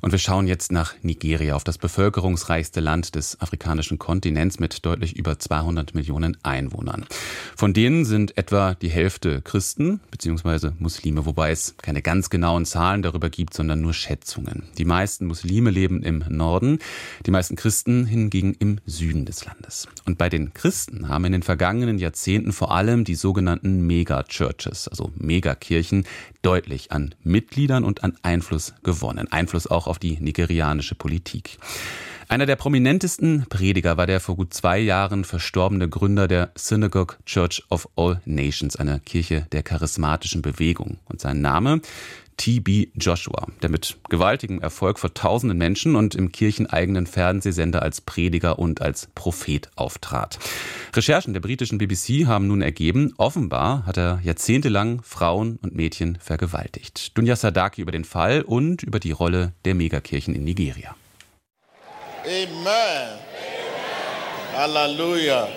Und wir schauen jetzt nach Nigeria, auf das bevölkerungsreichste Land des afrikanischen Kontinents mit deutlich über 200 Millionen Einwohnern. Von denen sind etwa die Hälfte Christen bzw. Muslime, wobei es keine ganz genauen Zahlen darüber gibt, sondern nur Schätzungen. Die meisten Muslime leben im Norden, die meisten Christen hingegen im Süden des Landes. Und bei den Christen haben in den vergangenen Jahrzehnten vor allem die sogenannten Megachurches, also Megakirchen, deutlich an Mitgliedern und an Einfluss gewonnen. Einfluss auch auf die nigerianische Politik. Einer der prominentesten Prediger war der vor gut zwei Jahren verstorbene Gründer der Synagogue Church of All Nations, einer Kirche der charismatischen Bewegung. Und sein Name T.B. Joshua, der mit gewaltigem Erfolg vor tausenden Menschen und im kircheneigenen Fernsehsender als Prediger und als Prophet auftrat. Recherchen der britischen BBC haben nun ergeben, offenbar hat er jahrzehntelang Frauen und Mädchen vergewaltigt. Dunja Sadaki über den Fall und über die Rolle der Megakirchen in Nigeria. Amen. Hallelujah.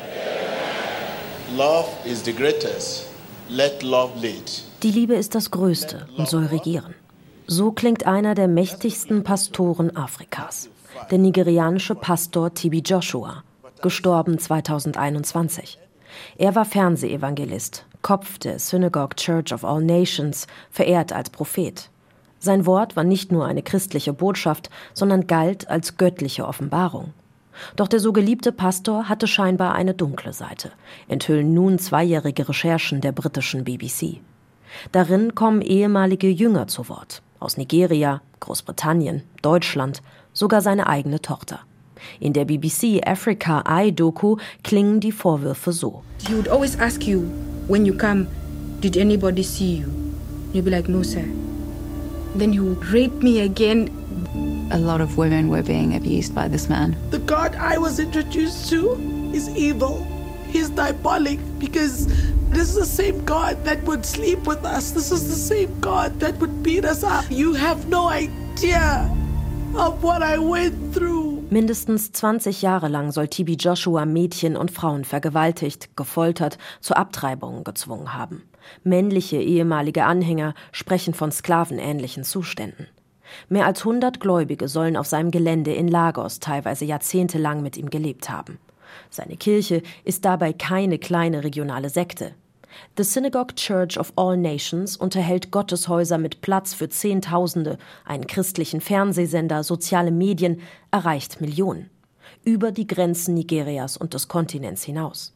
Love is the greatest. Let love lead. Die Liebe ist das Größte und soll regieren. So klingt einer der mächtigsten Pastoren Afrikas, der nigerianische Pastor Tibi Joshua, gestorben 2021. Er war Fernsehevangelist, Kopf der Synagogue Church of All Nations, verehrt als Prophet. Sein Wort war nicht nur eine christliche Botschaft, sondern galt als göttliche Offenbarung. Doch der so geliebte Pastor hatte scheinbar eine dunkle Seite, enthüllen nun zweijährige Recherchen der britischen BBC. Darin kommen ehemalige Jünger zu Wort. Aus Nigeria, Großbritannien, Deutschland, sogar seine eigene Tochter. In der BBC Africa Eye Doku klingen die Vorwürfe so. He would always ask you when you come, did anybody see you? You'd be like, no sir. Then you would rape me again. A lot of women were being abused by this man. The God I was introduced to is evil. He's diabolic because this is the same God that would sleep with us. This is the same God that would beat us up. You have no idea of what I went through. Mindestens 20 Jahre lang soll Tibi Joshua Mädchen und Frauen vergewaltigt, gefoltert, zu Abtreibungen gezwungen haben. Männliche ehemalige Anhänger sprechen von sklavenähnlichen Zuständen. Mehr als 100 Gläubige sollen auf seinem Gelände in Lagos teilweise jahrzehntelang mit ihm gelebt haben. Seine Kirche ist dabei keine kleine regionale Sekte. The Synagogue Church of All Nations unterhält Gotteshäuser mit Platz für Zehntausende, einen christlichen Fernsehsender, soziale Medien, erreicht Millionen. Über die Grenzen Nigerias und des Kontinents hinaus.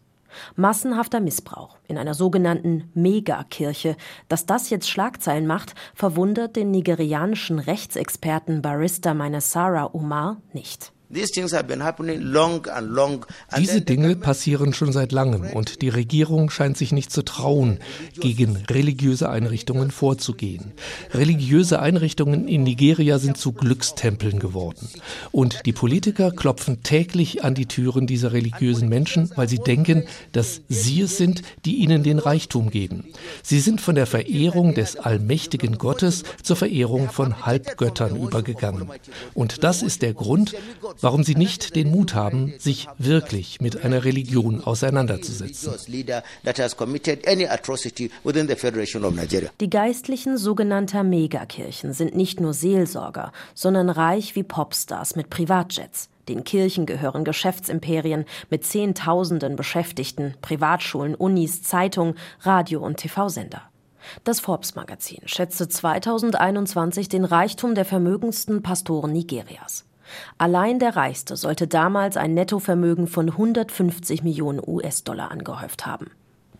Massenhafter Missbrauch in einer sogenannten Megakirche. Dass das jetzt Schlagzeilen macht, verwundert den nigerianischen Rechtsexperten Barista Sarah Umar nicht. Diese Dinge passieren schon seit langem und die Regierung scheint sich nicht zu trauen, gegen religiöse Einrichtungen vorzugehen. Religiöse Einrichtungen in Nigeria sind zu Glückstempeln geworden. Und die Politiker klopfen täglich an die Türen dieser religiösen Menschen, weil sie denken, dass sie es sind, die ihnen den Reichtum geben. Sie sind von der Verehrung des allmächtigen Gottes zur Verehrung von Halbgöttern übergegangen. Und das ist der Grund, warum sie nicht den Mut haben, sich wirklich mit einer Religion auseinanderzusetzen. Die Geistlichen sogenannter Megakirchen sind nicht nur Seelsorger, sondern reich wie Popstars mit Privatjets. Den Kirchen gehören Geschäftsimperien mit Zehntausenden Beschäftigten, Privatschulen, Unis, Zeitungen, Radio- und TV-Sender. Das Forbes-Magazin schätzte 2021 den Reichtum der vermögendsten Pastoren Nigerias. Allein der Reichste sollte damals ein Nettovermögen von 150 Millionen US-Dollar angehäuft haben.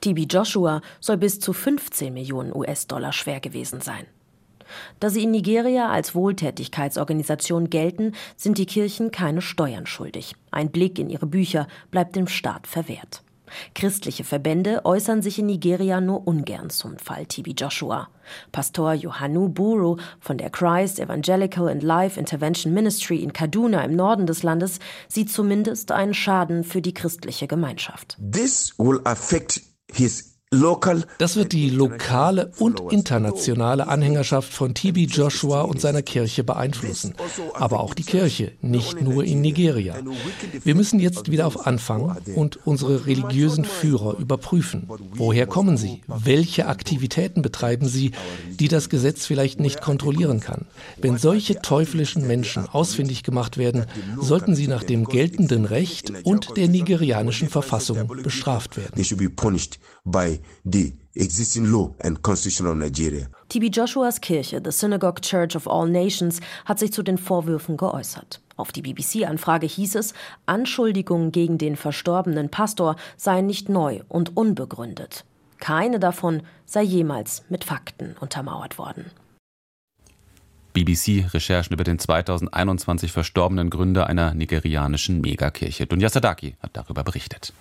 TB Joshua soll bis zu 15 Millionen US-Dollar schwer gewesen sein. Da sie in Nigeria als Wohltätigkeitsorganisation gelten, sind die Kirchen keine Steuern schuldig. Ein Blick in ihre Bücher bleibt dem Staat verwehrt. Christliche Verbände äußern sich in Nigeria nur ungern zum Fall TB Joshua. Pastor Johannu Buru von der Christ Evangelical and Life Intervention Ministry in Kaduna im Norden des Landes sieht zumindest einen Schaden für die christliche Gemeinschaft. This will affect his Das wird die lokale und internationale Anhängerschaft von TB Joshua und seiner Kirche beeinflussen. Aber auch die Kirche, nicht nur in Nigeria. Wir müssen jetzt wieder auf Anfang und unsere religiösen Führer überprüfen. Woher kommen sie? Welche Aktivitäten betreiben sie, die das Gesetz vielleicht nicht kontrollieren kann? Wenn solche teuflischen Menschen ausfindig gemacht werden, sollten sie nach dem geltenden Recht und der nigerianischen Verfassung bestraft werden by the existing law and constitution of Nigeria. TB Joshuas Kirche, the Synagogue Church of All Nations, hat sich zu den Vorwürfen geäußert. Auf die BBC-Anfrage hieß es, Anschuldigungen gegen den verstorbenen Pastor seien nicht neu und unbegründet. Keine davon sei jemals mit Fakten untermauert worden. BBC-Recherchen über den 2021 verstorbenen Gründer einer nigerianischen Megakirche. Dunja Sadaki hat darüber berichtet.